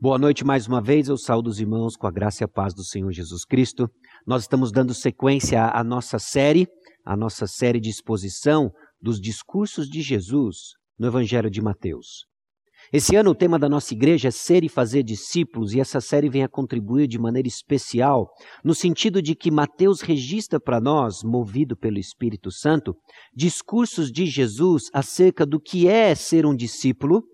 Boa noite mais uma vez, eu saúdo os irmãos com a graça e a paz do Senhor Jesus Cristo. Nós estamos dando sequência à nossa série, a nossa série de exposição dos discursos de Jesus no Evangelho de Mateus. Esse ano o tema da nossa igreja é ser e fazer discípulos, e essa série vem a contribuir de maneira especial, no sentido de que Mateus registra para nós, movido pelo Espírito Santo, discursos de Jesus acerca do que é ser um discípulo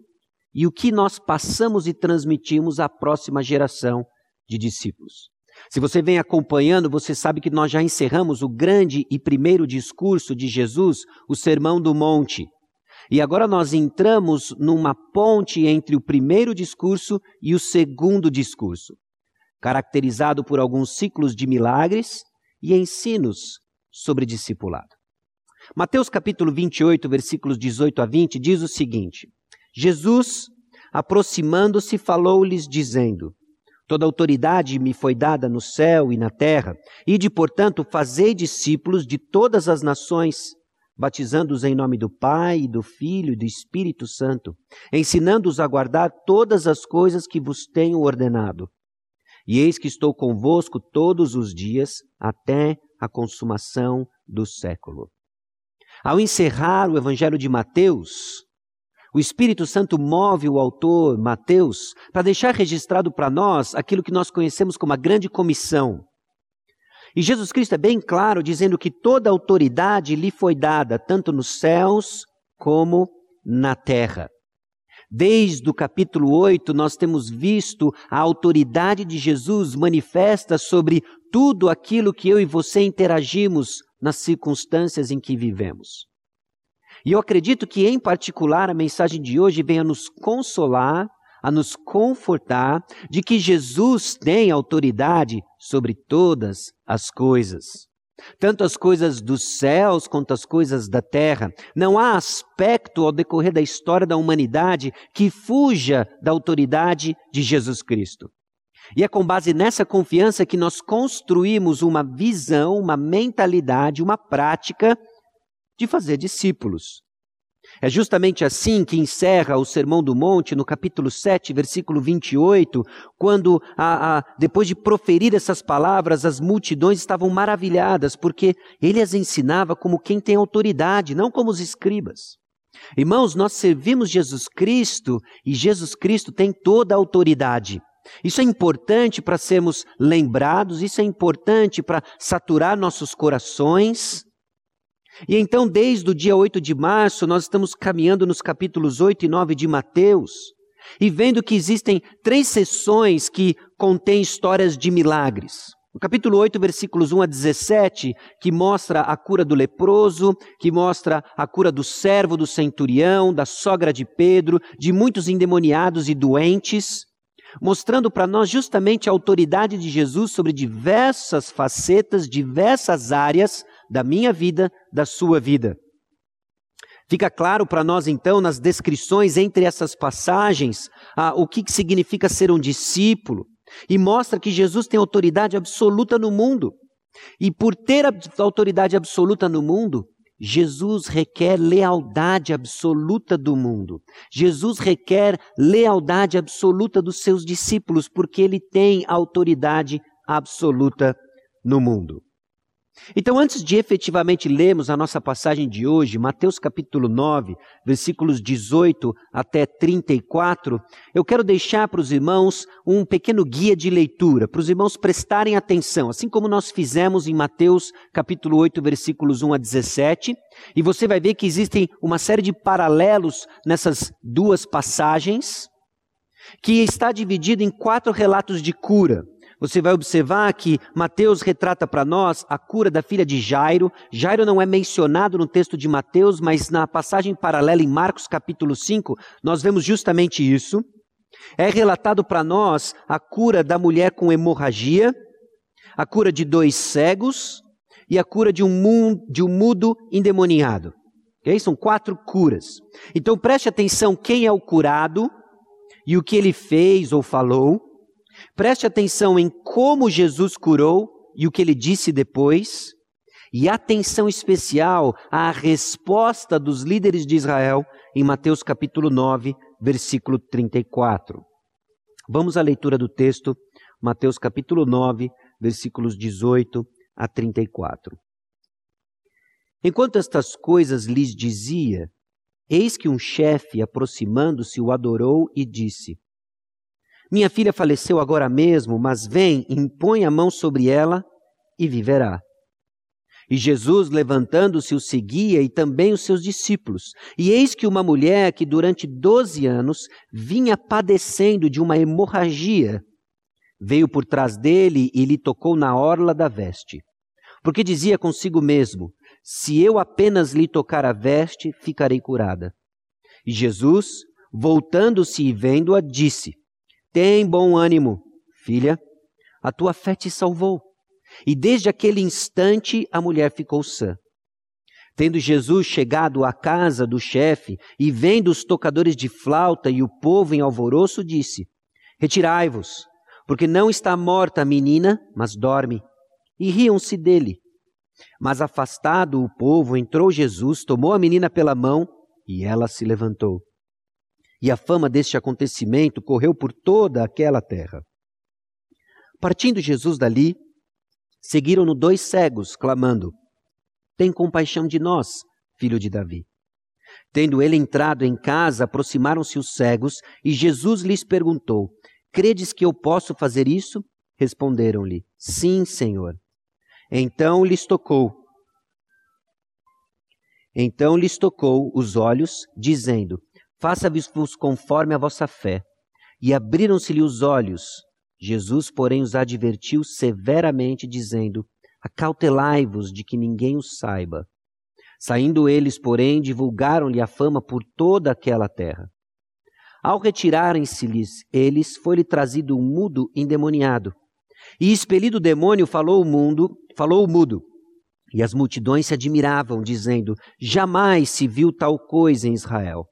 e o que nós passamos e transmitimos à próxima geração de discípulos. Se você vem acompanhando, você sabe que nós já encerramos o grande e primeiro discurso de Jesus, o Sermão do Monte. E agora nós entramos numa ponte entre o primeiro discurso e o segundo discurso, caracterizado por alguns ciclos de milagres e ensinos sobre discipulado. Mateus capítulo 28, versículos 18 a 20 diz o seguinte: Jesus, aproximando-se, falou-lhes, dizendo: Toda autoridade me foi dada no céu e na terra, e de, portanto, fazei discípulos de todas as nações, batizando-os em nome do Pai, do Filho e do Espírito Santo, ensinando-os a guardar todas as coisas que vos tenho ordenado. E eis que estou convosco todos os dias, até a consumação do século. Ao encerrar o Evangelho de Mateus, o Espírito Santo move o autor, Mateus, para deixar registrado para nós aquilo que nós conhecemos como a grande comissão. E Jesus Cristo é bem claro dizendo que toda autoridade lhe foi dada, tanto nos céus como na terra. Desde o capítulo 8, nós temos visto a autoridade de Jesus manifesta sobre tudo aquilo que eu e você interagimos nas circunstâncias em que vivemos. E eu acredito que, em particular, a mensagem de hoje vem a nos consolar, a nos confortar de que Jesus tem autoridade sobre todas as coisas. Tanto as coisas dos céus quanto as coisas da terra. Não há aspecto ao decorrer da história da humanidade que fuja da autoridade de Jesus Cristo. E é com base nessa confiança que nós construímos uma visão, uma mentalidade, uma prática de fazer discípulos. É justamente assim que encerra o Sermão do Monte, no capítulo 7, versículo 28, quando, a, a, depois de proferir essas palavras, as multidões estavam maravilhadas, porque ele as ensinava como quem tem autoridade, não como os escribas. Irmãos, nós servimos Jesus Cristo e Jesus Cristo tem toda a autoridade. Isso é importante para sermos lembrados, isso é importante para saturar nossos corações. E então, desde o dia 8 de março, nós estamos caminhando nos capítulos 8 e 9 de Mateus e vendo que existem três sessões que contêm histórias de milagres. O capítulo 8, versículos 1 a 17, que mostra a cura do leproso, que mostra a cura do servo do centurião, da sogra de Pedro, de muitos endemoniados e doentes, mostrando para nós justamente a autoridade de Jesus sobre diversas facetas, diversas áreas da minha vida, da sua vida. Fica claro para nós, então, nas descrições entre essas passagens, ah, o que, que significa ser um discípulo, e mostra que Jesus tem autoridade absoluta no mundo. E por ter autoridade absoluta no mundo, Jesus requer lealdade absoluta do mundo. Jesus requer lealdade absoluta dos seus discípulos, porque ele tem autoridade absoluta no mundo. Então, antes de efetivamente lermos a nossa passagem de hoje, Mateus capítulo 9, versículos 18 até 34, eu quero deixar para os irmãos um pequeno guia de leitura, para os irmãos prestarem atenção, assim como nós fizemos em Mateus capítulo 8, versículos 1 a 17, e você vai ver que existem uma série de paralelos nessas duas passagens, que está dividida em quatro relatos de cura. Você vai observar que Mateus retrata para nós a cura da filha de Jairo. Jairo não é mencionado no texto de Mateus, mas na passagem paralela em Marcos capítulo 5, nós vemos justamente isso. É relatado para nós a cura da mulher com hemorragia, a cura de dois cegos e a cura de um, de um mudo endemoniado. Okay? São quatro curas. Então preste atenção quem é o curado e o que ele fez ou falou. Preste atenção em como Jesus curou e o que ele disse depois, e atenção especial à resposta dos líderes de Israel em Mateus capítulo 9, versículo 34. Vamos à leitura do texto, Mateus capítulo 9, versículos 18 a 34. Enquanto estas coisas lhes dizia, eis que um chefe, aproximando-se, o adorou e disse: Minha filha faleceu agora mesmo, mas vem, impõe a mão sobre ela e viverá. E Jesus, levantando-se, o seguia e também os seus discípulos. E eis que uma mulher que durante doze anos vinha padecendo de uma hemorragia, veio por trás dele e lhe tocou na orla da veste. Porque dizia consigo mesmo: se eu apenas lhe tocar a veste, ficarei curada. E Jesus, voltando-se e vendo-a, disse: Tem bom ânimo, filha, a tua fé te salvou. E desde aquele instante a mulher ficou sã. Tendo Jesus chegado à casa do chefe e vendo os tocadores de flauta e o povo em alvoroço, disse: Retirai-vos, porque não está morta a menina, mas dorme. E riam-se dele. Mas afastado o povo, entrou Jesus, tomou a menina pela mão e ela se levantou. E a fama deste acontecimento correu por toda aquela terra. Partindo Jesus dali, seguiram-no dois cegos, clamando: Tem compaixão de nós, filho de Davi. Tendo ele entrado em casa, aproximaram-se os cegos, e Jesus lhes perguntou: Credes que eu posso fazer isso? Responderam-lhe: Sim, Senhor. Então lhes tocou. Então lhes tocou os olhos, dizendo: Faça-vos conforme a vossa fé. E abriram-se-lhe os olhos. Jesus, porém, os advertiu severamente, dizendo: Acautelai-vos de que ninguém os saiba. Saindo eles, porém, divulgaram-lhe a fama por toda aquela terra. Ao retirarem-se-lhes eles, foi-lhe trazido um mudo endemoniado. E expelido o demônio, falou o mundo, falou o mudo. E as multidões se admiravam, dizendo: Jamais se viu tal coisa em Israel.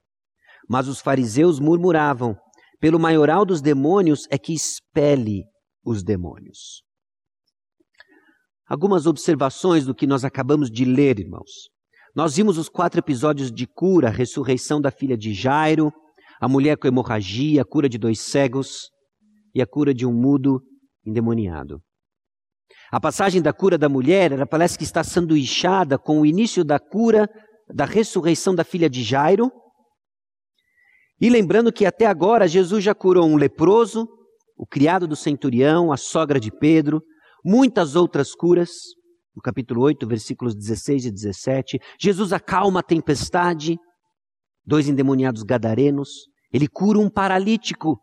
Mas os fariseus murmuravam: Pelo maioral dos demônios é que expele os demônios. Algumas observações do que nós acabamos de ler, irmãos. Nós vimos os quatro episódios de cura, a ressurreição da filha de Jairo, a mulher com hemorragia, a cura de dois cegos e a cura de um mudo endemoniado. A passagem da cura da mulher, ela parece que está sanduichada com o início da cura, da ressurreição da filha de Jairo. E lembrando que até agora Jesus já curou um leproso, o criado do centurião, a sogra de Pedro, muitas outras curas. No capítulo 8, versículos 16 e 17, Jesus acalma a tempestade, dois endemoniados gadarenos, ele cura um paralítico,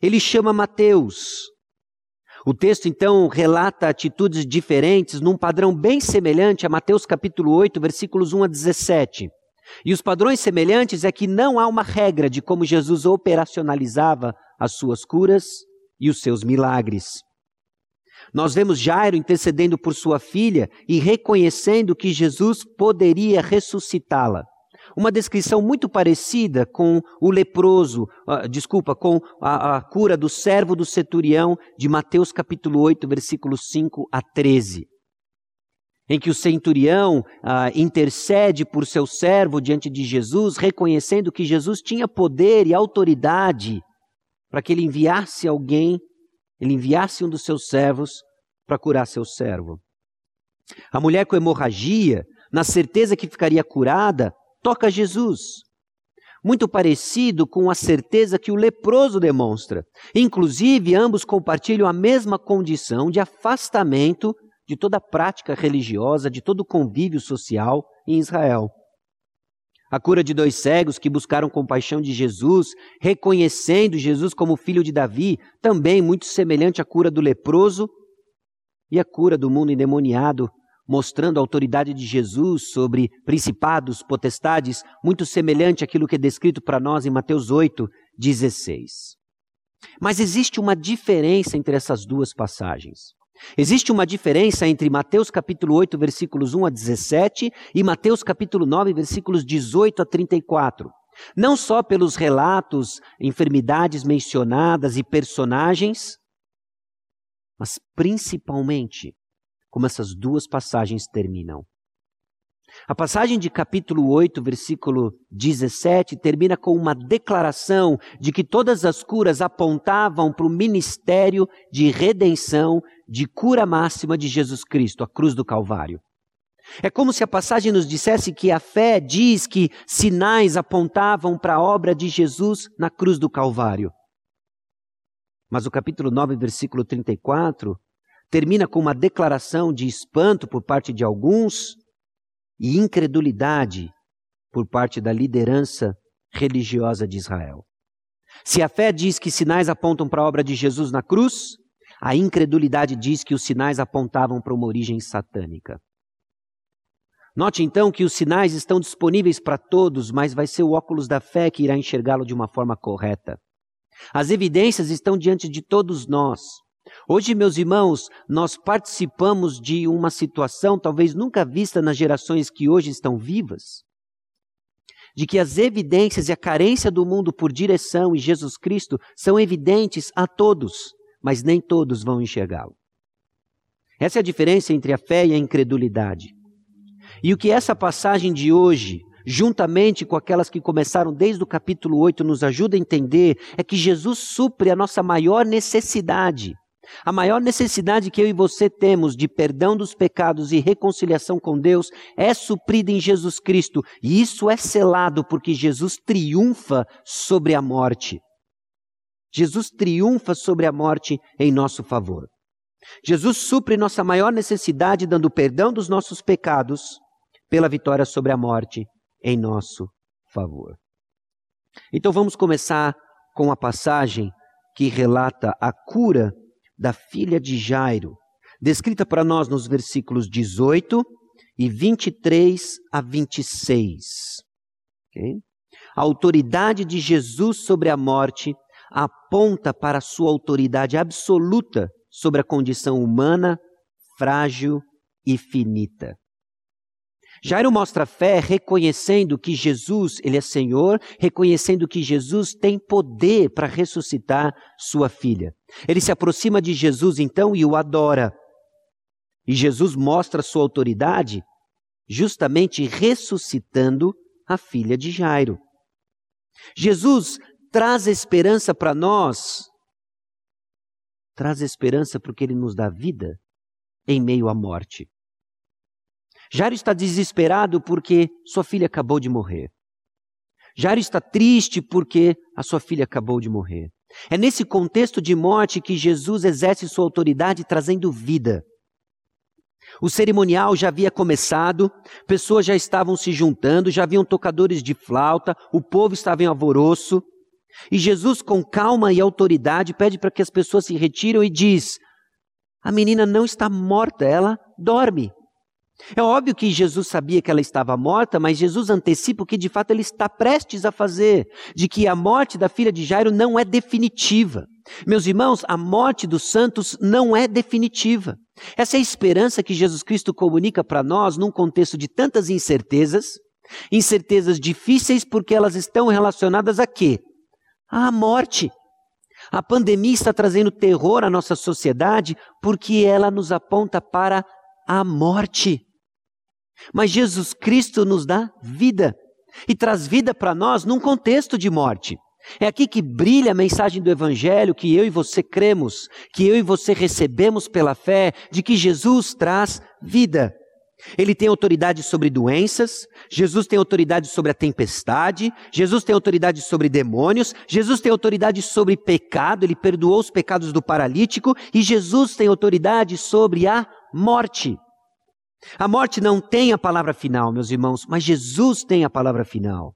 ele chama Mateus, o texto então relata atitudes diferentes num padrão bem semelhante a Mateus capítulo 8, versículos 1 a 17. E os padrões semelhantes é que não há uma regra de como Jesus operacionalizava as suas curas e os seus milagres. Nós vemos Jairo intercedendo por sua filha e reconhecendo que Jesus poderia ressuscitá-la uma descrição muito parecida com o leproso, uh, desculpa, com a, a, cura do servo do centurião de Mateus capítulo 8, versículos 5 a 13. Em que o centurião uh, intercede por seu servo diante de Jesus, reconhecendo que Jesus tinha poder e autoridade para que ele enviasse alguém, ele enviasse um dos seus servos para curar seu servo. A mulher com hemorragia, na certeza que ficaria curada, toca Jesus. Muito parecido com a certeza que o leproso demonstra. Inclusive, ambos compartilham a mesma condição de afastamento de toda prática religiosa, de todo convívio social em Israel. A cura de dois cegos que buscaram compaixão de Jesus, reconhecendo Jesus como filho de Davi, também muito semelhante à cura do leproso e a cura do mundo endemoniado, mostrando a autoridade de Jesus sobre principados, potestades, muito semelhante àquilo que é descrito para nós em Mateus 8, 16. Mas existe uma diferença entre essas duas passagens. Existe uma diferença entre Mateus capítulo 8, versículos 1 a 17 e Mateus capítulo 9, versículos 18 a 34. Não só pelos relatos, enfermidades mencionadas e personagens, mas principalmente como essas duas passagens terminam. A passagem de capítulo 8, versículo 17, termina com uma declaração de que todas as curas apontavam para o ministério de redenção, de cura máxima de Jesus Cristo, a cruz do Calvário. É como se a passagem nos dissesse que a fé diz que sinais apontavam para a obra de Jesus na cruz do Calvário. Mas o capítulo 9, versículo 34, termina com uma declaração de espanto por parte de alguns e incredulidade por parte da liderança religiosa de Israel. Se a fé diz que sinais apontam para a obra de Jesus na cruz, a incredulidade diz que os sinais apontavam para uma origem satânica. Note então que os sinais estão disponíveis para todos, mas vai ser o óculos da fé que irá enxergá-lo de uma forma correta. As evidências estão diante de todos nós. Hoje, meus irmãos, nós participamos de uma situação talvez nunca vista nas gerações que hoje estão vivas, de que as evidências e a carência do mundo por direção em Jesus Cristo são evidentes a todos, mas nem todos vão enxergá-lo. Essa é a diferença entre a fé e a incredulidade. E o que essa passagem de hoje, juntamente com aquelas que começaram desde o capítulo 8, nos ajuda a entender é que Jesus supre a nossa maior necessidade a maior necessidade que eu e você temos de perdão dos pecados e reconciliação com Deus é suprida em Jesus Cristo, e isso é selado porque Jesus triunfa sobre a morte. Jesus triunfa sobre a morte em nosso favor. Jesus supre nossa maior necessidade dando perdão dos nossos pecados pela vitória sobre a morte em nosso favor. Então vamos começar com a passagem que relata a cura da filha de Jairo, descrita para nós nos versículos 18 e 23 a 26. Okay? A autoridade de Jesus sobre a morte aponta para a sua autoridade absoluta sobre a condição humana, frágil e finita. Jairo mostra fé reconhecendo que Jesus, ele é Senhor, reconhecendo que Jesus tem poder para ressuscitar sua filha. Ele se aproxima de Jesus então e o adora. E Jesus mostra sua autoridade justamente ressuscitando a filha de Jairo. Jesus traz esperança para nós, traz esperança porque ele nos dá vida em meio à morte. Jairo está desesperado porque sua filha acabou de morrer. Jairo está triste porque a sua filha acabou de morrer. É nesse contexto de morte que Jesus exerce sua autoridade trazendo vida. O cerimonial já havia começado, pessoas já estavam se juntando, já haviam tocadores de flauta, o povo estava em alvoroço. E Jesus, com calma e autoridade, pede para que as pessoas se retiram e diz: A menina não está morta, ela dorme. É óbvio que Jesus sabia que ela estava morta, mas Jesus antecipa o que de fato ele está prestes a fazer, de que a morte da filha de Jairo não é definitiva. Meus irmãos, a morte dos santos não é definitiva. Essa é a esperança que Jesus Cristo comunica para nós num contexto de tantas incertezas, incertezas difíceis porque elas estão relacionadas a quê? À morte. A pandemia está trazendo terror à nossa sociedade porque ela nos aponta para a morte. Mas Jesus Cristo nos dá vida e traz vida para nós num contexto de morte. É aqui que brilha a mensagem do Evangelho que eu e você cremos, que eu e você recebemos pela fé, de que Jesus traz vida. Ele tem autoridade sobre doenças, Jesus tem autoridade sobre a tempestade, Jesus tem autoridade sobre demônios, Jesus tem autoridade sobre pecado, ele perdoou os pecados do paralítico, e Jesus tem autoridade sobre a morte. A morte não tem a palavra final, meus irmãos, mas Jesus tem a palavra final.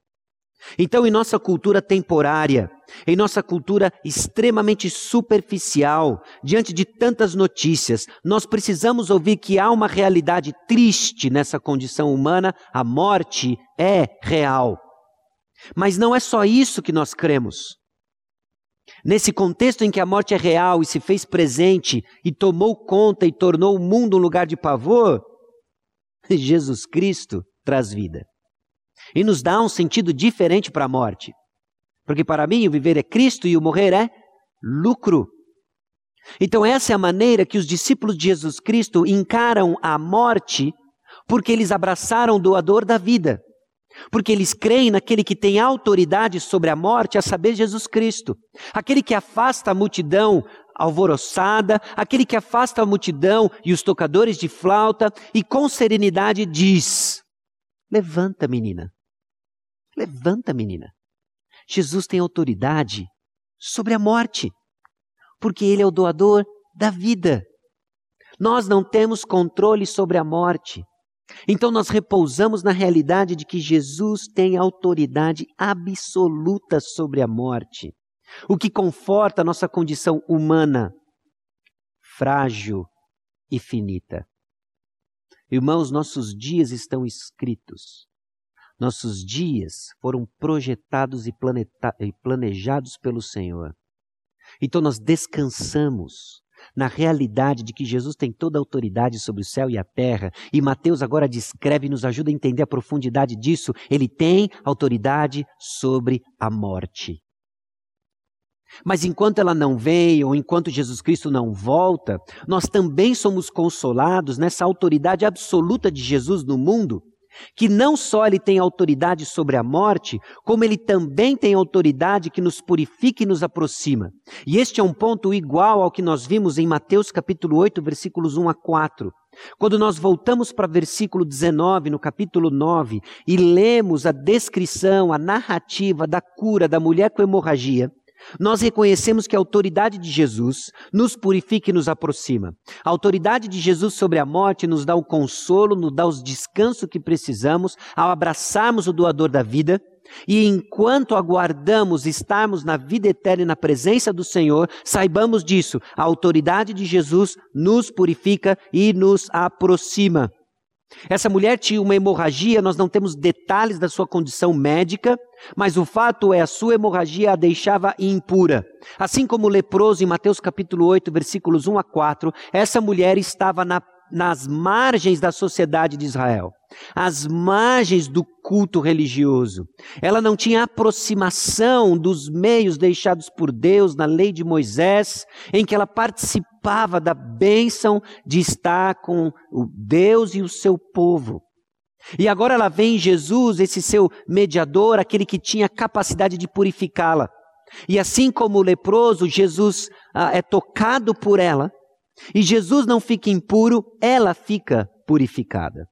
Então, em nossa cultura temporária, em nossa cultura extremamente superficial, diante de tantas notícias, nós precisamos ouvir que há uma realidade triste nessa condição humana, a morte é real. Mas não é só isso que nós cremos. Nesse contexto em que a morte é real e se fez presente e tomou conta e tornou o mundo um lugar de pavor, Jesus Cristo traz vida. E nos dá um sentido diferente para a morte. Porque para mim o viver é Cristo e o morrer é lucro. Então, essa é a maneira que os discípulos de Jesus Cristo encaram a morte porque eles abraçaram o doador da vida, porque eles creem naquele que tem autoridade sobre a morte, a saber, Jesus Cristo, aquele que afasta a multidão alvoroçada, aquele que afasta a multidão e os tocadores de flauta e com serenidade diz: Levanta, menina. Levanta, menina. Jesus tem autoridade sobre a morte, porque ele é o doador da vida. Nós não temos controle sobre a morte. Então nós repousamos na realidade de que Jesus tem autoridade absoluta sobre a morte, o que conforta a nossa condição humana, frágil e finita. Irmãos, nossos dias estão escritos. Nossos dias foram projetados e, e planejados pelo Senhor. Então nós descansamos na realidade de que Jesus tem toda a autoridade sobre o céu e a terra, e Mateus agora descreve e nos ajuda a entender a profundidade disso. Ele tem autoridade sobre a morte. Mas enquanto ela não vem, ou enquanto Jesus Cristo não volta, nós também somos consolados nessa autoridade absoluta de Jesus no mundo que não só ele tem autoridade sobre a morte, como ele também tem autoridade que nos purifica e nos aproxima. E este é um ponto igual ao que nós vimos em Mateus capítulo 8, versículos 1 a 4. Quando nós voltamos para versículo 19, no capítulo 9, e lemos a descrição, a narrativa da cura da mulher com hemorragia, nós reconhecemos que a autoridade de Jesus nos purifica e nos aproxima. A autoridade de Jesus sobre a morte nos dá o consolo, nos dá o descanso que precisamos ao abraçarmos o doador da vida. E enquanto aguardamos estarmos na vida eterna e na presença do Senhor, saibamos disso. A autoridade de Jesus nos purifica e nos aproxima. Essa mulher tinha uma hemorragia, nós não temos detalhes da sua condição médica, mas o fato é a sua hemorragia a deixava impura. Assim como o leproso em Mateus capítulo 8, versículos 1 a 4, essa mulher estava na, nas margens da sociedade de Israel, às margens do culto religioso. Ela não tinha aproximação dos meios deixados por Deus na lei de Moisés, em que ela participava da bênção de estar com o Deus e o seu povo. E agora ela vê em Jesus, esse seu mediador, aquele que tinha capacidade de purificá-la. E assim como o leproso, Jesus ah, é tocado por ela, e Jesus não fica impuro, ela fica purificada.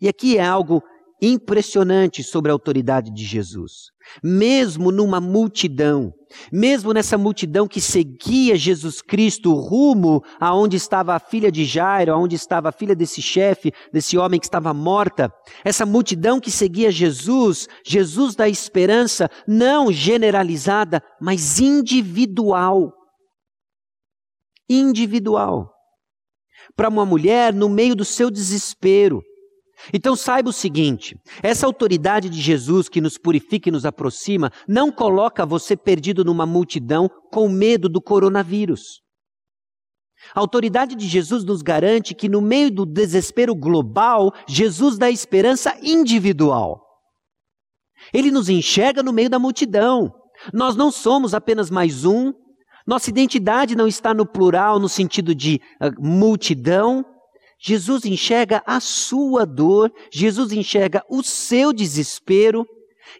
E aqui é algo impressionante sobre a autoridade de Jesus. Mesmo numa multidão, mesmo nessa multidão que seguia Jesus Cristo rumo aonde estava a filha de Jairo, aonde estava a filha desse chefe, desse homem que estava morta, essa multidão que seguia Jesus, Jesus da esperança, não generalizada, mas individual. Individual. Para uma mulher no meio do seu desespero, então saiba o seguinte: essa autoridade de Jesus que nos purifica e nos aproxima não coloca você perdido numa multidão com medo do coronavírus. A autoridade de Jesus nos garante que no meio do desespero global, Jesus dá esperança individual. Ele nos enxerga no meio da multidão. Nós não somos apenas mais um. Nossa identidade não está no plural, no sentido de uh, multidão, Jesus enxerga a sua dor, Jesus enxerga o seu desespero,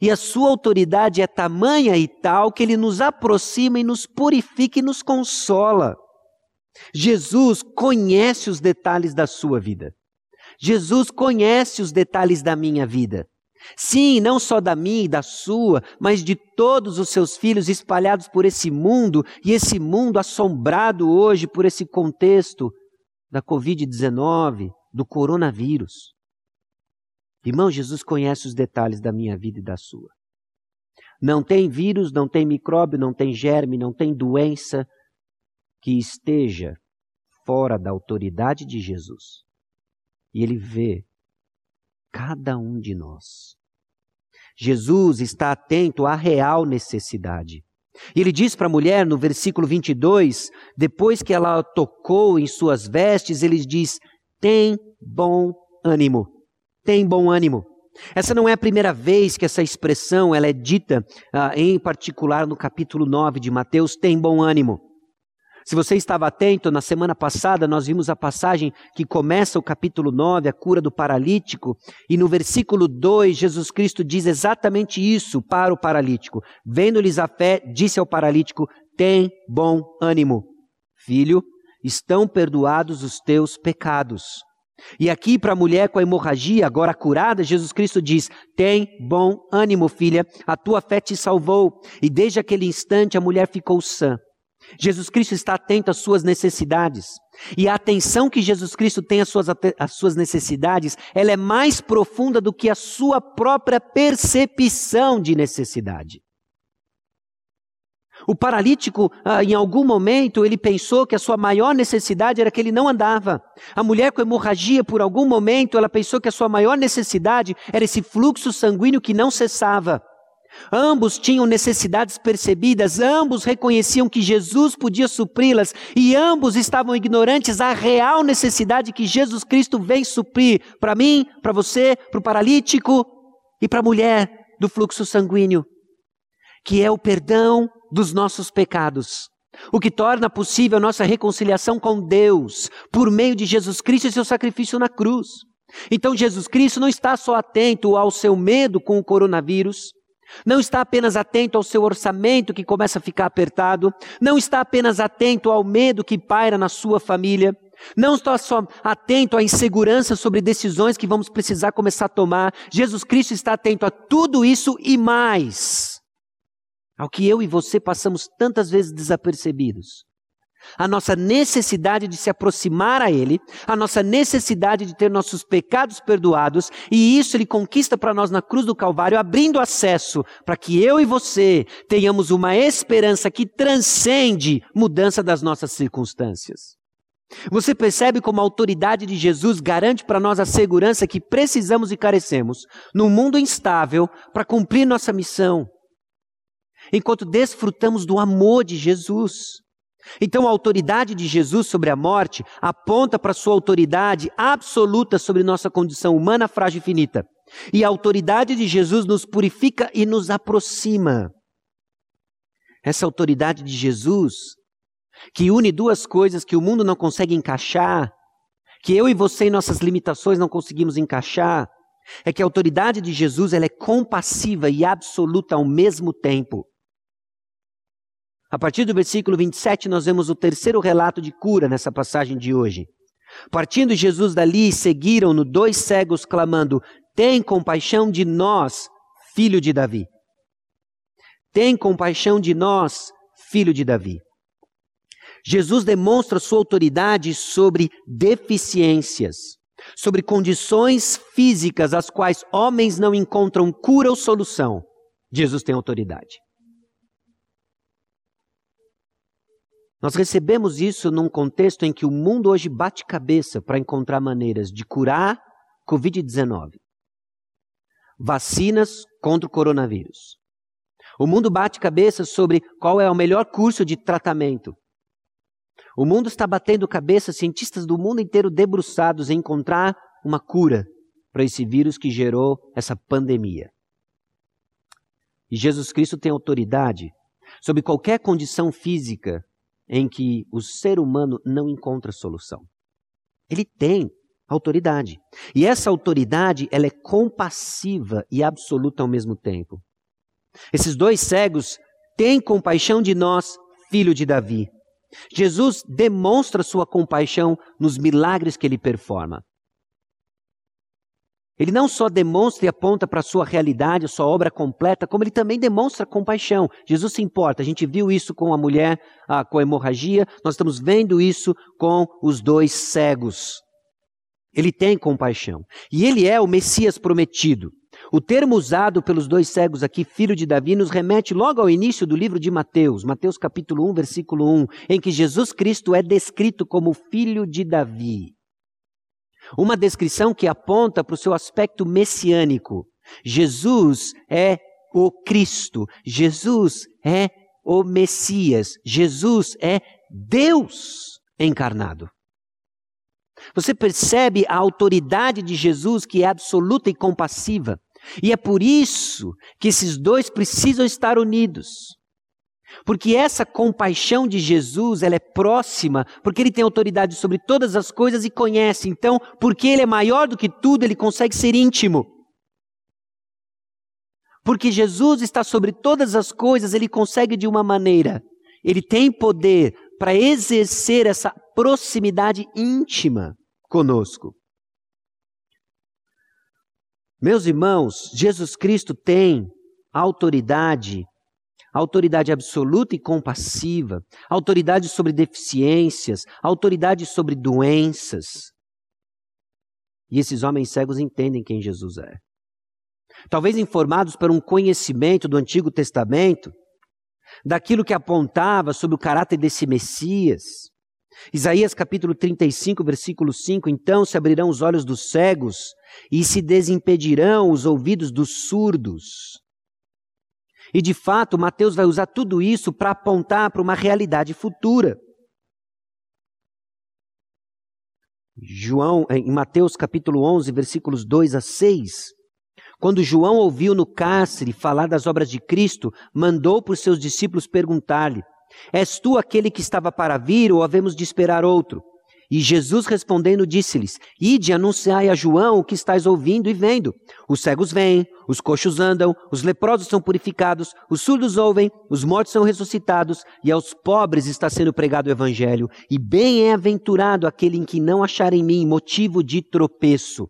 e a sua autoridade é tamanha e tal que ele nos aproxima e nos purifica e nos consola. Jesus conhece os detalhes da sua vida. Jesus conhece os detalhes da minha vida. Sim, não só da minha e da sua, mas de todos os seus filhos espalhados por esse mundo e esse mundo assombrado hoje por esse contexto da Covid-19, do coronavírus. Irmão, Jesus conhece os detalhes da minha vida e da sua. Não tem vírus, não tem micróbio, não tem germe, não tem doença que esteja fora da autoridade de Jesus. E Ele vê cada um de nós. Jesus está atento à real necessidade. E ele diz para a mulher no versículo 22, depois que ela tocou em suas vestes, ele diz: tem bom ânimo, tem bom ânimo. Essa não é a primeira vez que essa expressão ela é dita, ah, em particular no capítulo 9 de Mateus, tem bom ânimo. Se você estava atento, na semana passada nós vimos a passagem que começa o capítulo 9, a cura do paralítico, e no versículo 2, Jesus Cristo diz exatamente isso para o paralítico. Vendo-lhes a fé, disse ao paralítico: Tem bom ânimo, filho, estão perdoados os teus pecados. E aqui para a mulher com a hemorragia, agora curada, Jesus Cristo diz: Tem bom ânimo, filha, a tua fé te salvou. E desde aquele instante a mulher ficou sã. Jesus Cristo está atento às suas necessidades. E a atenção que Jesus Cristo tem às suas, às suas necessidades, ela é mais profunda do que a sua própria percepção de necessidade. O paralítico, ah, em algum momento, ele pensou que a sua maior necessidade era que ele não andava. A mulher com hemorragia, por algum momento, ela pensou que a sua maior necessidade era esse fluxo sanguíneo que não cessava. Ambos tinham necessidades percebidas, ambos reconheciam que Jesus podia supri-las e ambos estavam ignorantes da real necessidade que Jesus Cristo vem suprir para mim, para você, para o paralítico e para a mulher do fluxo sanguíneo, que é o perdão dos nossos pecados. O que torna possível nossa reconciliação com Deus por meio de Jesus Cristo e seu sacrifício na cruz. Então, Jesus Cristo não está só atento ao seu medo com o coronavírus, não está apenas atento ao seu orçamento que começa a ficar apertado, não está apenas atento ao medo que paira na sua família, não está só atento à insegurança sobre decisões que vamos precisar começar a tomar. Jesus Cristo está atento a tudo isso e mais, ao que eu e você passamos tantas vezes desapercebidos a nossa necessidade de se aproximar a Ele, a nossa necessidade de ter nossos pecados perdoados, e isso Ele conquista para nós na cruz do Calvário, abrindo acesso para que eu e você tenhamos uma esperança que transcende mudança das nossas circunstâncias. Você percebe como a autoridade de Jesus garante para nós a segurança que precisamos e carecemos num mundo instável para cumprir nossa missão, enquanto desfrutamos do amor de Jesus. Então, a autoridade de Jesus sobre a morte aponta para sua autoridade absoluta sobre nossa condição humana, frágil e finita. E a autoridade de Jesus nos purifica e nos aproxima. Essa autoridade de Jesus, que une duas coisas que o mundo não consegue encaixar, que eu e você em nossas limitações não conseguimos encaixar, é que a autoridade de Jesus ela é compassiva e absoluta ao mesmo tempo. A partir do versículo 27, nós vemos o terceiro relato de cura nessa passagem de hoje. Partindo Jesus dali, seguiram-no dois cegos, clamando: Tem compaixão de nós, filho de Davi. Tem compaixão de nós, filho de Davi. Jesus demonstra sua autoridade sobre deficiências, sobre condições físicas às quais homens não encontram cura ou solução. Jesus tem autoridade. Nós recebemos isso num contexto em que o mundo hoje bate cabeça para encontrar maneiras de curar Covid-19. Vacinas contra o coronavírus. O mundo bate cabeça sobre qual é o melhor curso de tratamento. O mundo está batendo cabeça, cientistas do mundo inteiro debruçados em encontrar uma cura para esse vírus que gerou essa pandemia. E Jesus Cristo tem autoridade sobre qualquer condição física em que o ser humano não encontra solução. Ele tem autoridade. E essa autoridade, ela é compassiva e absoluta ao mesmo tempo. Esses dois cegos têm compaixão de nós, filho de Davi. Jesus demonstra sua compaixão nos milagres que ele performa. Ele não só demonstra e aponta para a sua realidade, a sua obra completa, como ele também demonstra compaixão. Jesus se importa. A gente viu isso com a mulher ah, com a hemorragia, nós estamos vendo isso com os dois cegos. Ele tem compaixão. E ele é o Messias prometido. O termo usado pelos dois cegos aqui, filho de Davi, nos remete logo ao início do livro de Mateus, Mateus capítulo 1, versículo 1, em que Jesus Cristo é descrito como filho de Davi. Uma descrição que aponta para o seu aspecto messiânico. Jesus é o Cristo, Jesus é o Messias, Jesus é Deus encarnado. Você percebe a autoridade de Jesus que é absoluta e compassiva. E é por isso que esses dois precisam estar unidos. Porque essa compaixão de Jesus, ela é próxima, porque ele tem autoridade sobre todas as coisas e conhece. Então, porque ele é maior do que tudo, ele consegue ser íntimo. Porque Jesus está sobre todas as coisas, ele consegue de uma maneira. Ele tem poder para exercer essa proximidade íntima conosco. Meus irmãos, Jesus Cristo tem autoridade autoridade absoluta e compassiva, autoridade sobre deficiências, autoridade sobre doenças. E esses homens cegos entendem quem Jesus é. Talvez informados por um conhecimento do Antigo Testamento, daquilo que apontava sobre o caráter desse Messias. Isaías capítulo 35, versículo 5: Então se abrirão os olhos dos cegos e se desimpedirão os ouvidos dos surdos. E de fato, Mateus vai usar tudo isso para apontar para uma realidade futura. João, em Mateus capítulo 11, versículos 2 a 6, quando João ouviu no cárcere falar das obras de Cristo, mandou por seus discípulos perguntar-lhe: És tu aquele que estava para vir ou havemos de esperar outro? E Jesus respondendo disse-lhes: Ide anunciai a João o que estáis ouvindo e vendo. Os cegos vêm, os coxos andam, os leprosos são purificados, os surdos ouvem, os mortos são ressuscitados, e aos pobres está sendo pregado o evangelho. E bem-aventurado aquele em que não achar em mim motivo de tropeço.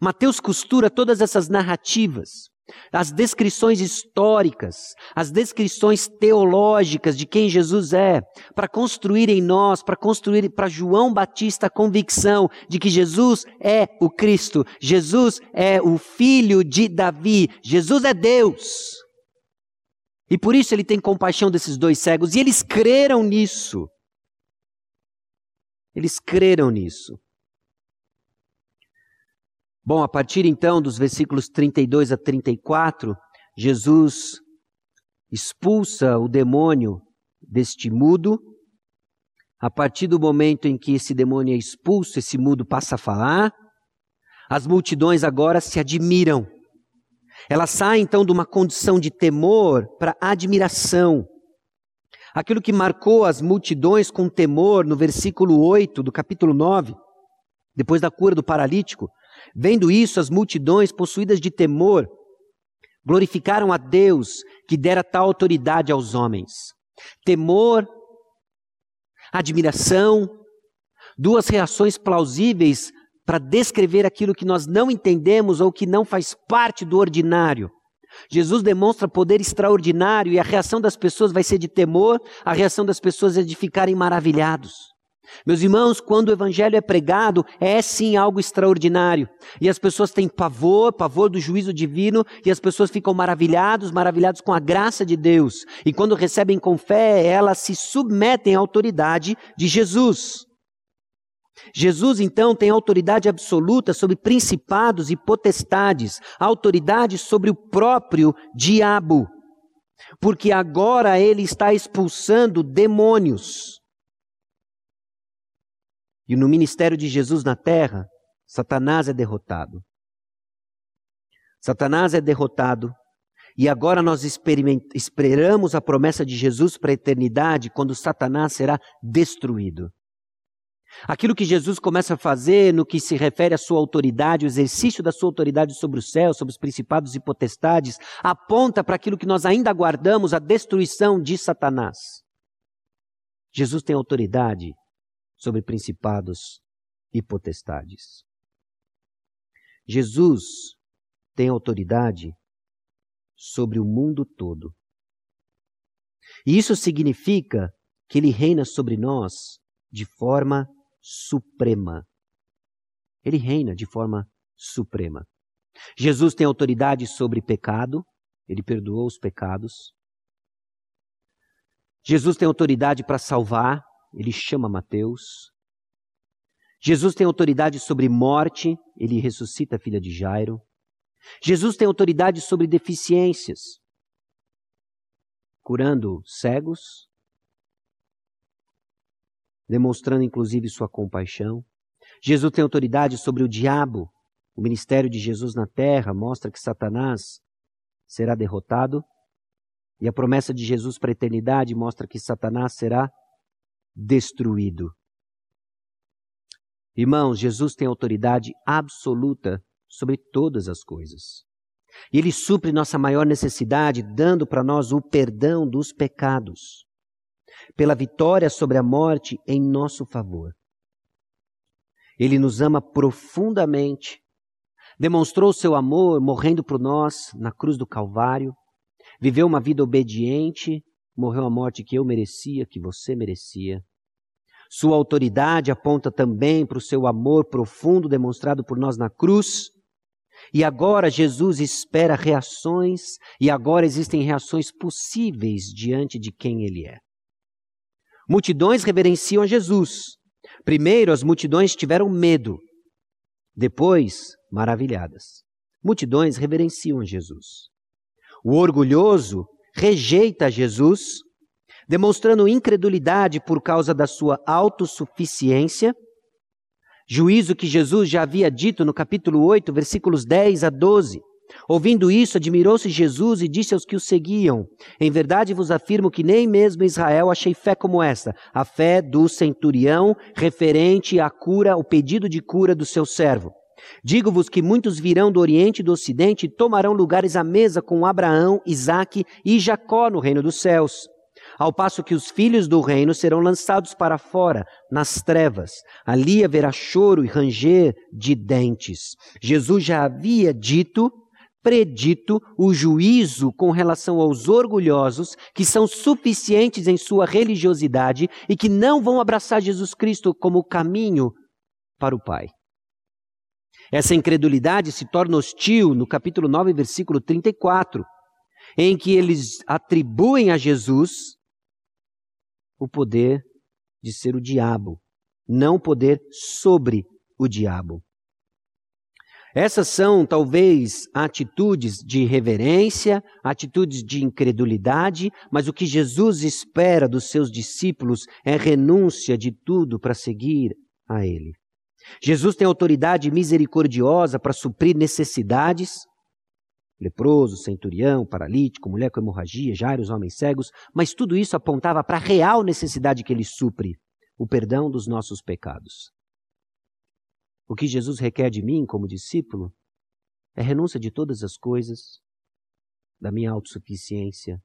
Mateus costura todas essas narrativas as descrições históricas, as descrições teológicas de quem Jesus é, para construir em nós, para construir para João Batista a convicção de que Jesus é o Cristo, Jesus é o filho de Davi, Jesus é Deus. E por isso ele tem compaixão desses dois cegos, e eles creram nisso. Eles creram nisso. Bom, a partir então dos versículos 32 a 34, Jesus expulsa o demônio deste mudo. A partir do momento em que esse demônio é expulso, esse mudo passa a falar. As multidões agora se admiram. Elas saem então de uma condição de temor para admiração. Aquilo que marcou as multidões com temor no versículo 8 do capítulo 9, depois da cura do paralítico, Vendo isso, as multidões, possuídas de temor, glorificaram a Deus que dera tal autoridade aos homens. Temor, admiração, duas reações plausíveis para descrever aquilo que nós não entendemos ou que não faz parte do ordinário. Jesus demonstra poder extraordinário e a reação das pessoas vai ser de temor, a reação das pessoas é de ficarem maravilhados. Meus irmãos, quando o evangelho é pregado, é sim algo extraordinário. E as pessoas têm pavor, pavor do juízo divino, e as pessoas ficam maravilhados, maravilhados com a graça de Deus. E quando recebem com fé, elas se submetem à autoridade de Jesus. Jesus então tem autoridade absoluta sobre principados e potestades, autoridade sobre o próprio diabo. Porque agora ele está expulsando demônios. E no ministério de Jesus na terra, Satanás é derrotado. Satanás é derrotado. E agora nós esperamos a promessa de Jesus para a eternidade, quando Satanás será destruído. Aquilo que Jesus começa a fazer no que se refere à sua autoridade, o exercício da sua autoridade sobre o céu, sobre os principados e potestades, aponta para aquilo que nós ainda aguardamos, a destruição de Satanás. Jesus tem autoridade sobre principados e potestades. Jesus tem autoridade sobre o mundo todo. E isso significa que ele reina sobre nós de forma suprema. Ele reina de forma suprema. Jesus tem autoridade sobre pecado, ele perdoou os pecados. Jesus tem autoridade para salvar, ele chama Mateus. Jesus tem autoridade sobre morte, ele ressuscita a filha de Jairo. Jesus tem autoridade sobre deficiências, curando cegos, demonstrando inclusive sua compaixão. Jesus tem autoridade sobre o diabo. O ministério de Jesus na terra mostra que Satanás será derrotado. E a promessa de Jesus para a eternidade mostra que Satanás será destruído. Irmãos, Jesus tem autoridade absoluta sobre todas as coisas. Ele supre nossa maior necessidade, dando para nós o perdão dos pecados, pela vitória sobre a morte em nosso favor. Ele nos ama profundamente, demonstrou seu amor morrendo por nós na cruz do Calvário, viveu uma vida obediente, morreu a morte que eu merecia, que você merecia. Sua autoridade aponta também para o seu amor profundo demonstrado por nós na cruz. E agora Jesus espera reações, e agora existem reações possíveis diante de quem ele é. Multidões reverenciam Jesus. Primeiro, as multidões tiveram medo, depois, maravilhadas. Multidões reverenciam Jesus. O orgulhoso rejeita Jesus, demonstrando incredulidade por causa da sua autossuficiência. Juízo que Jesus já havia dito no capítulo 8, versículos 10 a 12. Ouvindo isso, admirou-se Jesus e disse aos que o seguiam: Em verdade vos afirmo que nem mesmo em Israel achei fé como esta, a fé do centurião referente à cura, o pedido de cura do seu servo. Digo-vos que muitos virão do Oriente e do Ocidente e tomarão lugares à mesa com Abraão, Isaque e Jacó no reino dos céus. Ao passo que os filhos do reino serão lançados para fora, nas trevas. Ali haverá choro e ranger de dentes. Jesus já havia dito, predito, o juízo com relação aos orgulhosos, que são suficientes em sua religiosidade e que não vão abraçar Jesus Cristo como caminho para o Pai. Essa incredulidade se torna hostil no capítulo 9, versículo 34, em que eles atribuem a Jesus o poder de ser o diabo, não o poder sobre o diabo. Essas são talvez atitudes de reverência, atitudes de incredulidade, mas o que Jesus espera dos seus discípulos é renúncia de tudo para seguir a Ele. Jesus tem autoridade misericordiosa para suprir necessidades. Leproso, centurião, paralítico, mulher com hemorragia, Jairo, os homens cegos, mas tudo isso apontava para a real necessidade que ele supre, o perdão dos nossos pecados. O que Jesus requer de mim como discípulo é renúncia de todas as coisas, da minha autossuficiência,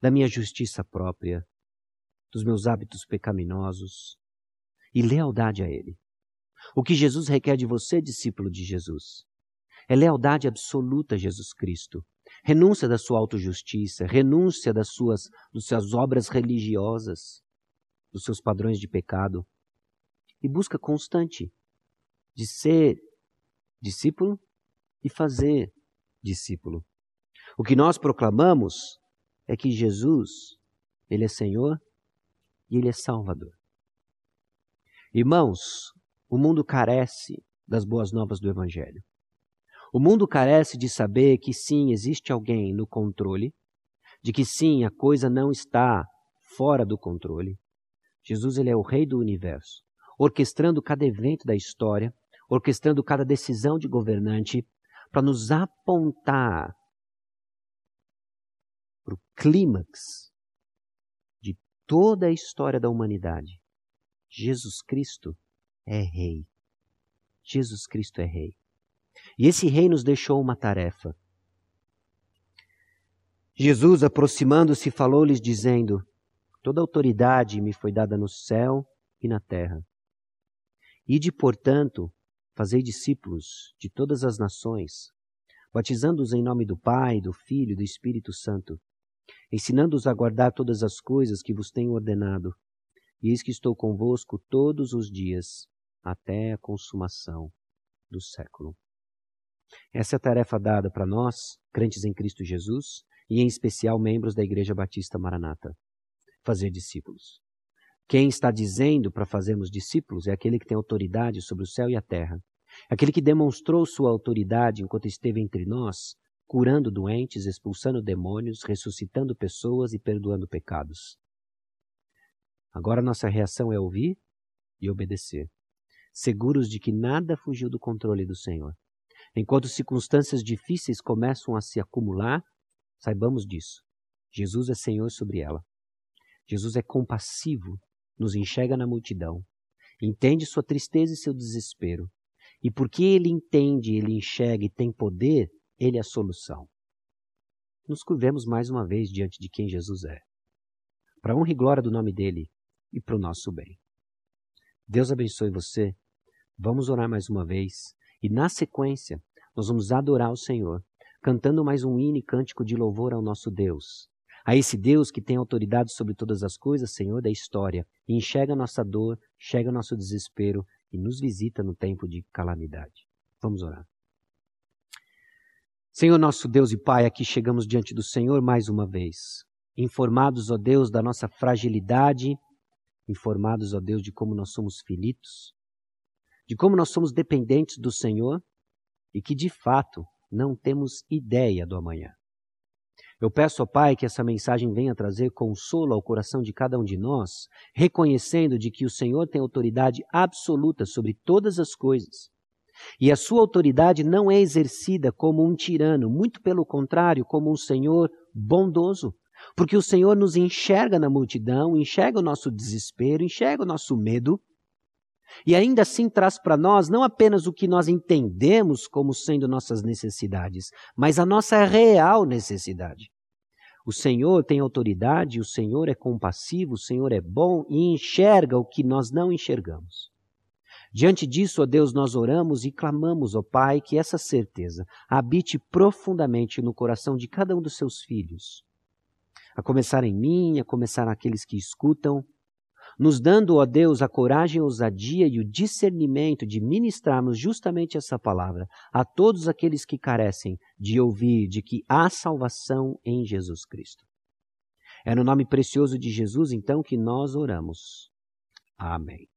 da minha justiça própria, dos meus hábitos pecaminosos e lealdade a Ele. O que Jesus requer de você, discípulo de Jesus, é lealdade absoluta a Jesus Cristo. Renúncia da sua autojustiça, renúncia das suas, das suas obras religiosas, dos seus padrões de pecado. E busca constante de ser discípulo e fazer discípulo. O que nós proclamamos é que Jesus, Ele é Senhor e Ele é Salvador. Irmãos, o mundo carece das boas novas do Evangelho. O mundo carece de saber que sim, existe alguém no controle, de que sim, a coisa não está fora do controle. Jesus ele é o rei do universo, orquestrando cada evento da história, orquestrando cada decisão de governante para nos apontar para o clímax de toda a história da humanidade. Jesus Cristo é rei. Jesus Cristo é rei. E esse rei nos deixou uma tarefa. Jesus, aproximando-se, falou-lhes, dizendo: Toda autoridade me foi dada no céu e na terra. Ide, portanto, fazei discípulos de todas as nações, batizando-os em nome do Pai, do Filho e do Espírito Santo, ensinando-os a guardar todas as coisas que vos tenho ordenado. E eis que estou convosco todos os dias, até a consumação do século. Essa é a tarefa dada para nós, crentes em Cristo Jesus, e em especial membros da Igreja Batista Maranata: fazer discípulos. Quem está dizendo para fazermos discípulos é aquele que tem autoridade sobre o céu e a terra. Aquele que demonstrou sua autoridade enquanto esteve entre nós, curando doentes, expulsando demônios, ressuscitando pessoas e perdoando pecados. Agora nossa reação é ouvir e obedecer seguros de que nada fugiu do controle do Senhor. Enquanto circunstâncias difíceis começam a se acumular, saibamos disso. Jesus é Senhor sobre ela. Jesus é compassivo, nos enxerga na multidão, entende sua tristeza e seu desespero. E porque ele entende, ele enxerga e tem poder, ele é a solução. Nos curvemos mais uma vez diante de quem Jesus é, para honra e glória do nome dele e para o nosso bem. Deus abençoe você. Vamos orar mais uma vez e, na sequência, nós vamos adorar o Senhor, cantando mais um hino e cântico de louvor ao nosso Deus. A esse Deus que tem autoridade sobre todas as coisas, Senhor da história, e enxerga nossa dor, enxerga nosso desespero e nos visita no tempo de calamidade. Vamos orar. Senhor nosso Deus e Pai, aqui chegamos diante do Senhor mais uma vez, informados, ó Deus, da nossa fragilidade, informados, ó Deus, de como nós somos finitos, de como nós somos dependentes do Senhor e que de fato não temos ideia do amanhã. Eu peço ao Pai que essa mensagem venha trazer consolo ao coração de cada um de nós, reconhecendo de que o Senhor tem autoridade absoluta sobre todas as coisas. E a sua autoridade não é exercida como um tirano, muito pelo contrário, como um Senhor bondoso. Porque o Senhor nos enxerga na multidão, enxerga o nosso desespero, enxerga o nosso medo, e ainda assim traz para nós não apenas o que nós entendemos como sendo nossas necessidades, mas a nossa real necessidade. O Senhor tem autoridade, o Senhor é compassivo, o Senhor é bom e enxerga o que nós não enxergamos. Diante disso, ó Deus, nós oramos e clamamos, ó Pai, que essa certeza habite profundamente no coração de cada um dos seus filhos. A começar em mim, a começar naqueles que escutam, nos dando, ó Deus, a coragem, a ousadia e o discernimento de ministrarmos justamente essa palavra a todos aqueles que carecem de ouvir de que há salvação em Jesus Cristo. É no nome precioso de Jesus, então, que nós oramos. Amém.